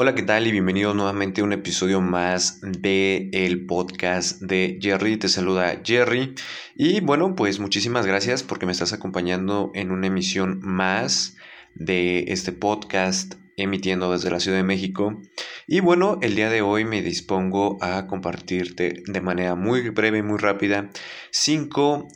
Hola, ¿qué tal? Y bienvenido nuevamente a un episodio más de el podcast de Jerry. Te saluda Jerry. Y bueno, pues muchísimas gracias porque me estás acompañando en una emisión más de este podcast emitiendo desde la Ciudad de México. Y bueno, el día de hoy me dispongo a compartirte de manera muy breve y muy rápida cinco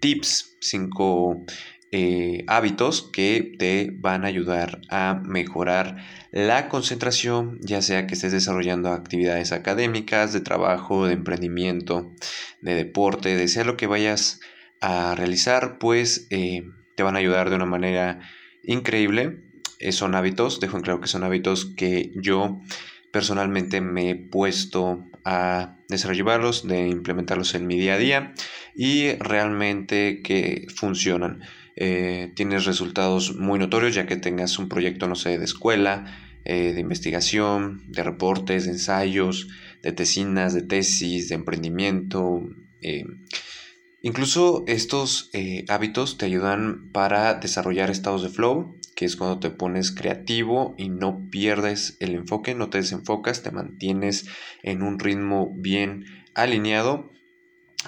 tips, cinco eh, hábitos que te van a ayudar a mejorar la concentración, ya sea que estés desarrollando actividades académicas, de trabajo, de emprendimiento, de deporte, de sea lo que vayas a realizar, pues eh, te van a ayudar de una manera increíble. Eh, son hábitos, dejo en claro que son hábitos que yo personalmente me he puesto a desarrollarlos, de implementarlos en mi día a día y realmente que funcionan. Eh, tienes resultados muy notorios ya que tengas un proyecto, no sé, de escuela, eh, de investigación, de reportes, de ensayos, de tesinas, de tesis, de emprendimiento. Eh, incluso estos hábitos te ayudan para desarrollar estados de flow, que es cuando te pones creativo y no pierdes el enfoque, no te desenfocas, te mantienes en un ritmo bien alineado.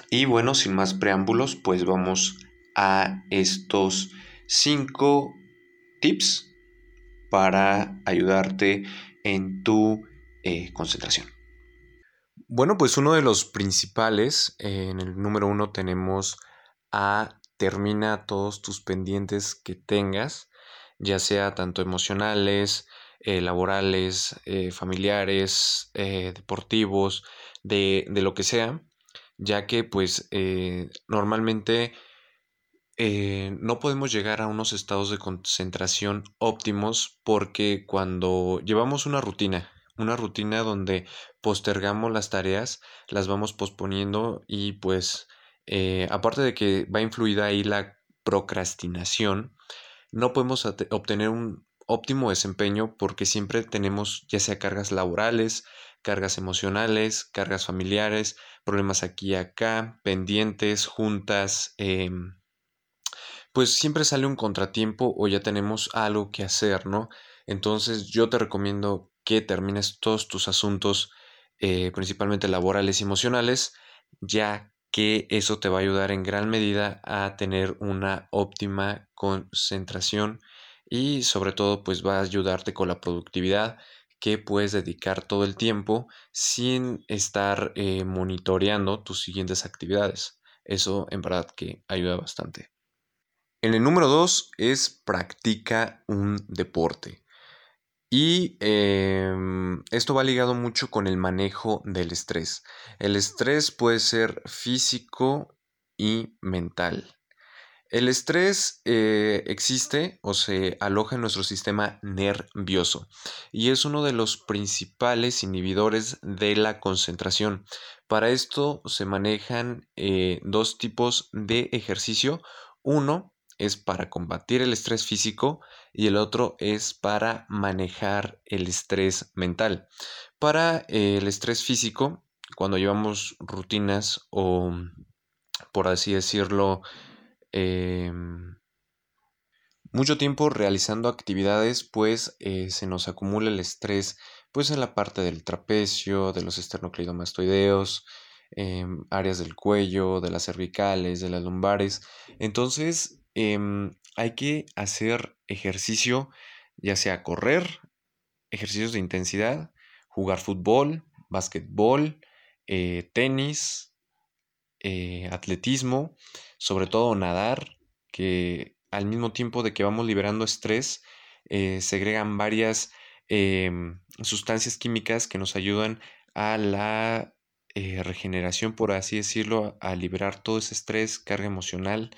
Y bueno, sin más preámbulos, pues vamos a estos cinco tips para ayudarte en tu eh, concentración. Bueno, pues uno de los principales, en el número uno tenemos a termina todos tus pendientes que tengas, ya sea tanto emocionales, eh, laborales, eh, familiares, deportivos, de, de, lo que sea, ya que pues normalmente eh, no podemos llegar a unos estados de concentración óptimos porque cuando llevamos una rutina, una rutina donde postergamos las tareas, las vamos posponiendo y pues eh, aparte de que va influida ahí la procrastinación, no podemos obtener un óptimo desempeño porque siempre tenemos ya sea cargas laborales, cargas emocionales, cargas familiares, problemas aquí y acá, pendientes, juntas, eh, pues siempre sale un contratiempo o ya tenemos algo que hacer, ¿no? Entonces yo te recomiendo que termines todos tus asuntos, eh, principalmente laborales y emocionales, ya que eso te va a ayudar en gran medida a tener una óptima concentración y sobre todo pues va a ayudarte con la productividad que puedes dedicar todo el tiempo sin estar eh, monitoreando tus siguientes actividades. Eso en verdad que ayuda bastante. En el número dos es practica un deporte. Y em, esto va ligado mucho con el manejo del estrés. El estrés puede ser físico y mental. El estrés eh, existe o se aloja en nuestro sistema nervioso y es uno de los principales inhibidores de la concentración. Para esto se manejan eh, dos tipos de ejercicio. Uno es para combatir el estrés físico y el otro es para manejar el estrés mental. Para eh, el estrés físico, cuando llevamos rutinas o, por así decirlo, em, mucho tiempo realizando actividades, pues eh, se nos acumula el estrés pues en la parte del trapecio, de los esternocleidomastoideos, em, áreas del cuello, de las cervicales, de las lumbares. Entonces, Em, hay que hacer ejercicio, ya sea correr, ejercicios de intensidad, jugar fútbol, básquetbol, eh, tenis, eh, atletismo, sobre todo nadar, que al mismo tiempo de que vamos liberando estrés, eh, segregan varias em, sustancias químicas que nos ayudan a la regeneración, por así decirlo, a liberar todo ese estrés, carga emocional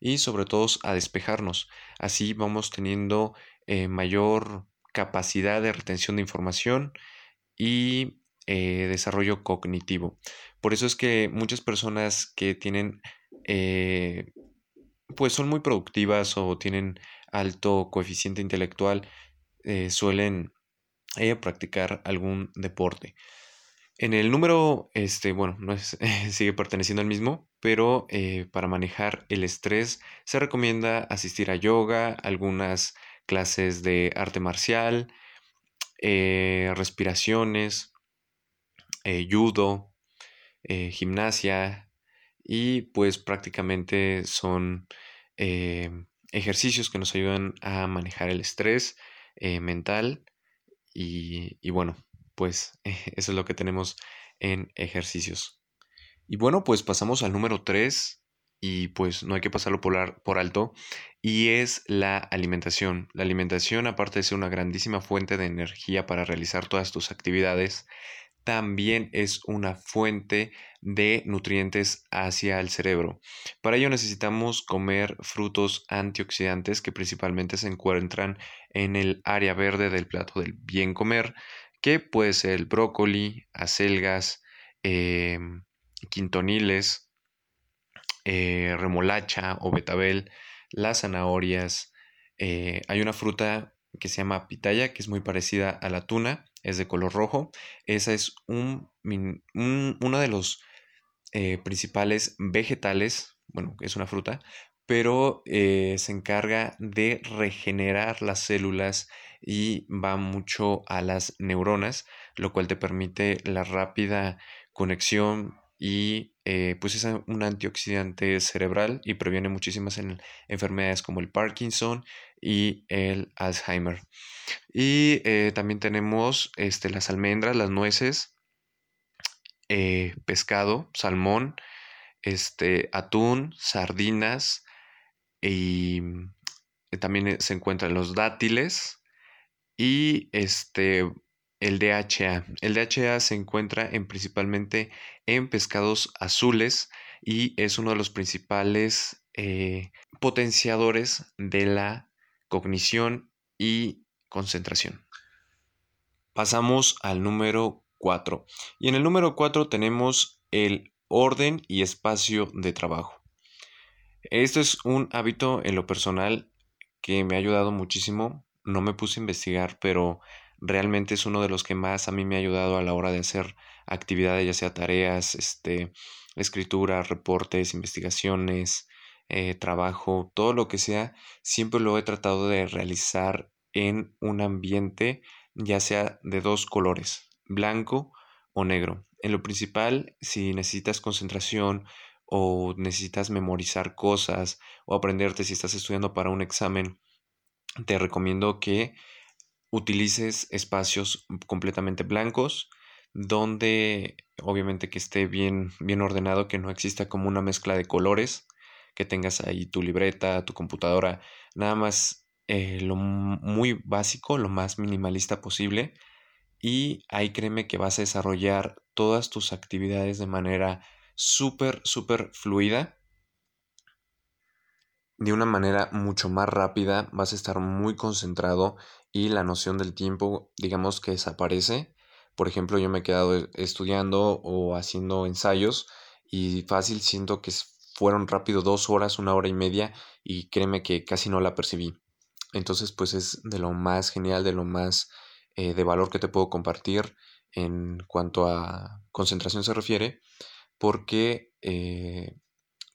y sobre todo a despejarnos. Así vamos teniendo eh, mayor capacidad de retención de información y eh, desarrollo cognitivo. Por eso es que muchas personas que tienen, eh, pues son muy productivas o tienen alto coeficiente intelectual, suelen practicar algún deporte. En el número, este, bueno, no es, sigue perteneciendo al mismo, pero eh, para manejar el estrés se recomienda asistir a yoga, algunas clases de arte marcial, eh, respiraciones, eh, judo, gimnasia y pues prácticamente son ejercicios que nos ayudan a manejar el estrés mental y, y, bueno, pues eso es lo que tenemos en ejercicios. Y bueno, pues pasamos al número 3 y pues no hay que pasarlo por, por, alto, y es la alimentación. La alimentación, aparte de ser una grandísima fuente de energía para realizar todas tus actividades, también es una fuente de nutrientes hacia el cerebro. Para ello necesitamos comer frutos antioxidantes que principalmente se encuentran en el área verde del plato del bien comer, que puede ser el brócoli, acelgas, em, quintoniles, eh, remolacha o betabel, las zanahorias. Eh, hay una fruta que se llama pitaya, que es muy parecida a la tuna, es de color rojo. Esa es un, uno de los eh, principales vegetales, bueno, es una fruta, pero se encarga de regenerar las células y va mucho a las neuronas, lo cual te permite la rápida conexión y eh, pues es un antioxidante cerebral y previene muchísimas enfermedades como el Parkinson y el Alzheimer. Y eh, también tenemos este, las almendras, las nueces, eh, pescado, salmón, este, atún, sardinas y también se encuentran los dátiles y este el DHA. El DHA se encuentra en, principalmente en pescados azules y es uno de los principales eh, potenciadores de la cognición y concentración. Pasamos al número 4. Y en el número 4 tenemos el orden y espacio de trabajo. Esto es un hábito en lo personal que me ha ayudado muchísimo. No me puse a investigar, pero realmente es uno de los que más a mí me ha ayudado a la hora de hacer actividades, ya sea tareas, este, escritura, reportes, investigaciones, eh, trabajo, todo lo que sea, siempre lo he tratado de realizar en un ambiente ya sea de dos colores, blanco o negro. En lo principal, si necesitas concentración o necesitas memorizar cosas o aprenderte si estás estudiando para un examen, te recomiendo que utilices espacios completamente blancos, donde obviamente que esté bien, bien ordenado, que no exista como una mezcla de colores, que tengas ahí tu libreta, tu computadora, nada más eh, lo muy básico, lo más minimalista posible. Y ahí créeme que vas a desarrollar todas tus actividades de manera súper, súper fluida de una manera mucho más rápida, vas a estar muy concentrado y la noción del tiempo, digamos que desaparece. Por ejemplo, yo me he quedado e, estudiando o haciendo ensayos y fácil siento que fueron rápido dos horas, una hora y media y créeme que casi no la percibí. Entonces, pues es de lo más genial, de lo más eh, de valor que te puedo compartir en cuanto a concentración se refiere, porque eh,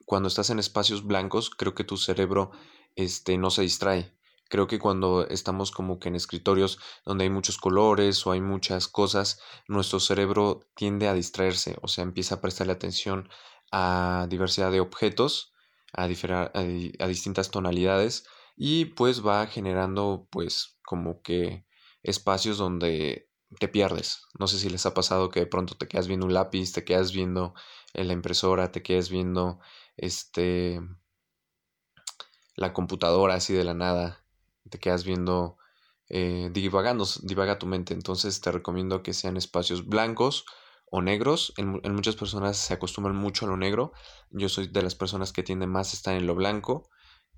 cuando estás en espacios blancos, creo que tu cerebro este, no se distrae. Creo que cuando estamos como que en escritorios donde hay muchos colores o hay muchas cosas, nuestro cerebro tiende a distraerse, o sea, empieza a prestarle atención a diversidad de objetos, a, a distintas tonalidades y pues va generando pues como que espacios donde te pierdes. No sé si les ha pasado que de pronto te quedas viendo un lápiz, te quedas viendo la impresora, te quedas viendo este, la computadora así de la nada, te quedas viendo, eh, divagando, divaga tu mente. Entonces te recomiendo que sean espacios blancos o negros. En, muchas personas se acostumbran mucho a lo negro. Yo soy de las personas que tienden más a estar en lo blanco.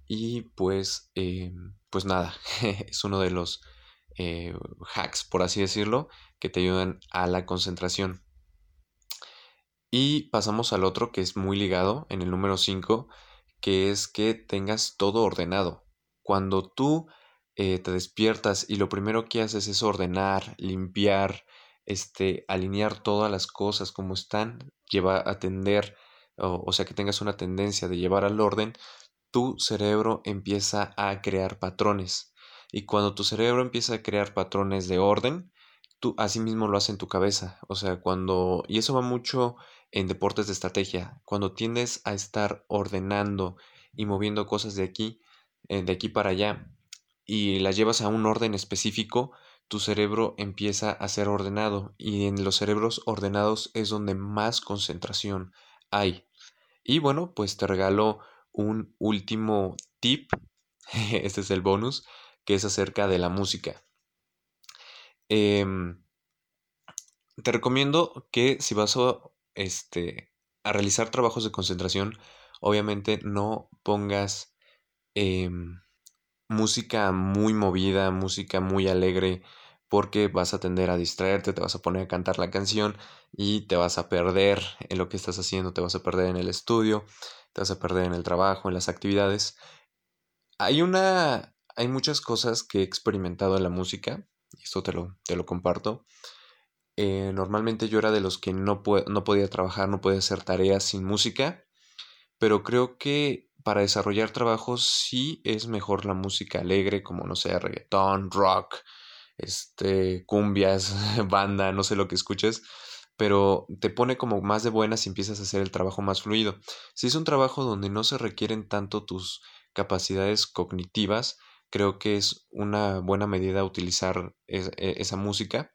Y pues, eh, pues nada, es uno de los eh, hacks, por así decirlo, que te ayudan a la concentración. Y pasamos al otro que es muy ligado en el número 5, que es que tengas todo ordenado. Cuando tú eh, te despiertas y lo primero que haces es ordenar, limpiar, este, alinear todas las cosas como están, llevar, atender, o, o sea que tengas una tendencia de llevar al orden, tu cerebro empieza a crear patrones. Y cuando tu cerebro empieza a crear patrones de orden, tú así mismo lo hace en tu cabeza. O sea, cuando, y eso va mucho en deportes de estrategia, cuando tiendes a estar ordenando y moviendo cosas de aquí, eh, de aquí para allá, y las llevas a un orden específico, tu cerebro empieza a ser ordenado y en los cerebros ordenados es donde más concentración hay. Y bueno, pues te regalo un último tip, este es el bonus, que es acerca de la música. Em, te recomiendo que si vas a, este, a realizar trabajos de concentración, obviamente no pongas em, música muy movida, música muy alegre, porque vas a tender a distraerte, te vas a poner a cantar la canción y te vas a perder en lo que estás haciendo, te vas a perder en el estudio, te vas a perder en el trabajo, en las actividades. Hay una, hay muchas cosas que he experimentado en la música, esto te lo, te lo comparto. Eh, normalmente yo era de los que no, no podía trabajar, no podía hacer tareas sin música, pero creo que para desarrollar trabajos sí es mejor la música alegre, como no sé, reggaetón, rock, este, cumbias, banda, no sé lo que escuches, pero te pone como más de buenas y empiezas a hacer el trabajo más fluido. Si es un trabajo donde no se requieren tanto tus capacidades cognitivas, creo que es una buena medida utilizar e, esa música.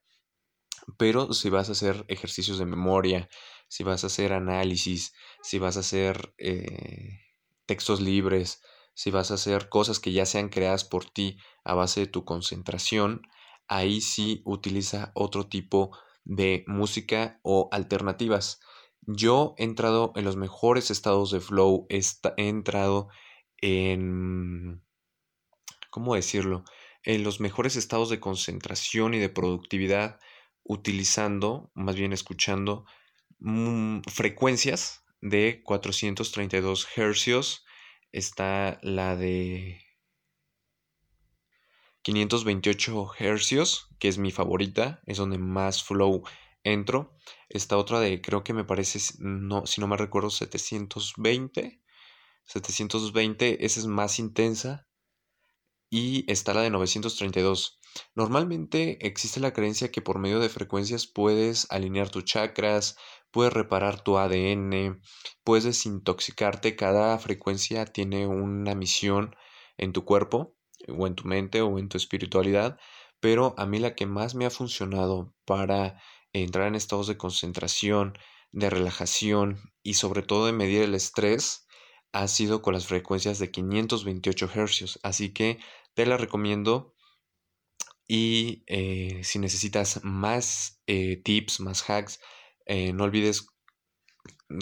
Pero si vas a hacer ejercicios de memoria, si vas a hacer análisis, si vas a hacer eh, textos libres, si vas a hacer cosas que ya sean creadas por ti a base de tu concentración, ahí sí utiliza otro tipo de música o alternativas. Yo he entrado en los mejores estados de flow, he entrado en ¿cómo decirlo? En los mejores estados de concentración y de productividad utilizando, más bien escuchando, mm, frecuencias de 432 hercios. Está la de 528 hercios, que es mi favorita, es donde más flow entro. Esta otra de, creo que me parece, no, si no me recuerdo, 720. 720, esa es más intensa y está la de 932. Normalmente existe la creencia que por medio de frecuencias puedes alinear tus chakras, puedes reparar tu ADN, puedes desintoxicarte. Cada frecuencia tiene una misión en tu cuerpo, o en tu mente, o en tu espiritualidad. Pero a mí la que más me ha funcionado para entrar en estados de concentración, de relajación y sobre todo de medir el estrés ha sido con las frecuencias de 528 Hz. Así que te la recomiendo. Y eh, si necesitas más eh, tips, más hacks, eh, no olvides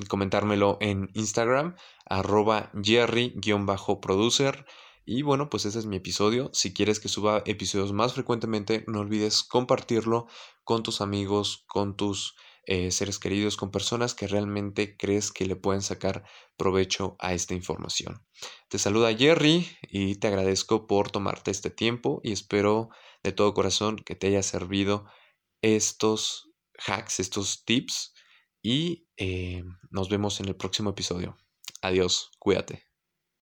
comentármelo en Instagram, arroba jerry-producer. Y bueno, pues ese es mi episodio. Si quieres que suba episodios más frecuentemente, no olvides compartirlo con tus amigos, con tus eh, seres queridos, con personas que realmente crees que le pueden sacar provecho a esta información. Te saluda Jerry y te agradezco por tomarte este tiempo y espero de todo corazón que te haya servido estos hacks, estos tips y eh, nos vemos en el próximo episodio. Adiós, cuídate.